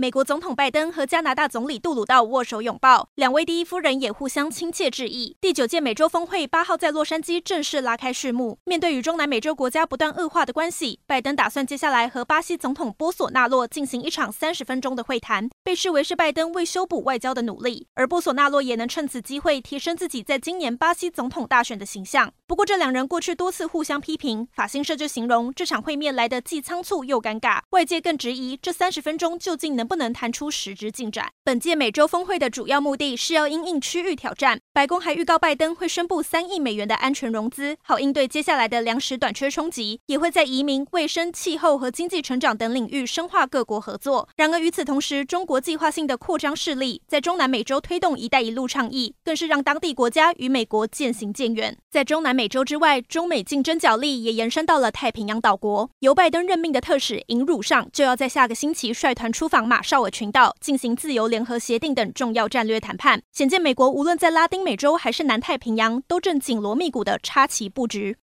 美国总统拜登和加拿大总理杜鲁道握手拥抱，两位第一夫人也互相亲切致意。第九届美洲峰会八号在洛杉矶正式拉开序幕。面对与中南美洲国家不断恶化的关系，拜登打算接下来和巴西总统波索纳洛进行一场三十分钟的会谈，被视为是拜登为修补外交的努力。而波索纳洛也能趁此机会提升自己在今年巴西总统大选的形象。不过，这两人过去多次互相批评，法新社就形容这场会面来得既仓促又尴尬。外界更质疑这三十分钟究竟能不能谈出实质进展？本届美洲峰会的主要目的是要因应区域挑战。白宫还预告，拜登会宣布三亿美元的安全融资，好应对接下来的粮食短缺冲击。也会在移民、卫生、气候和经济成长等领域深化各国合作。然而与此同时，中国计划性的扩张势力，在中南美洲推动“一带一路”倡议，更是让当地国家与美国渐行渐远。在中南美洲之外，中美竞争角力也延伸到了太平洋岛国。由拜登任命的特使尹汝尚就要在下个星期率团出访马绍尔群岛进行自由联合协定等重要战略谈判，显见美国无论在拉丁美洲还是南太平洋，都正紧锣密鼓地插旗布局。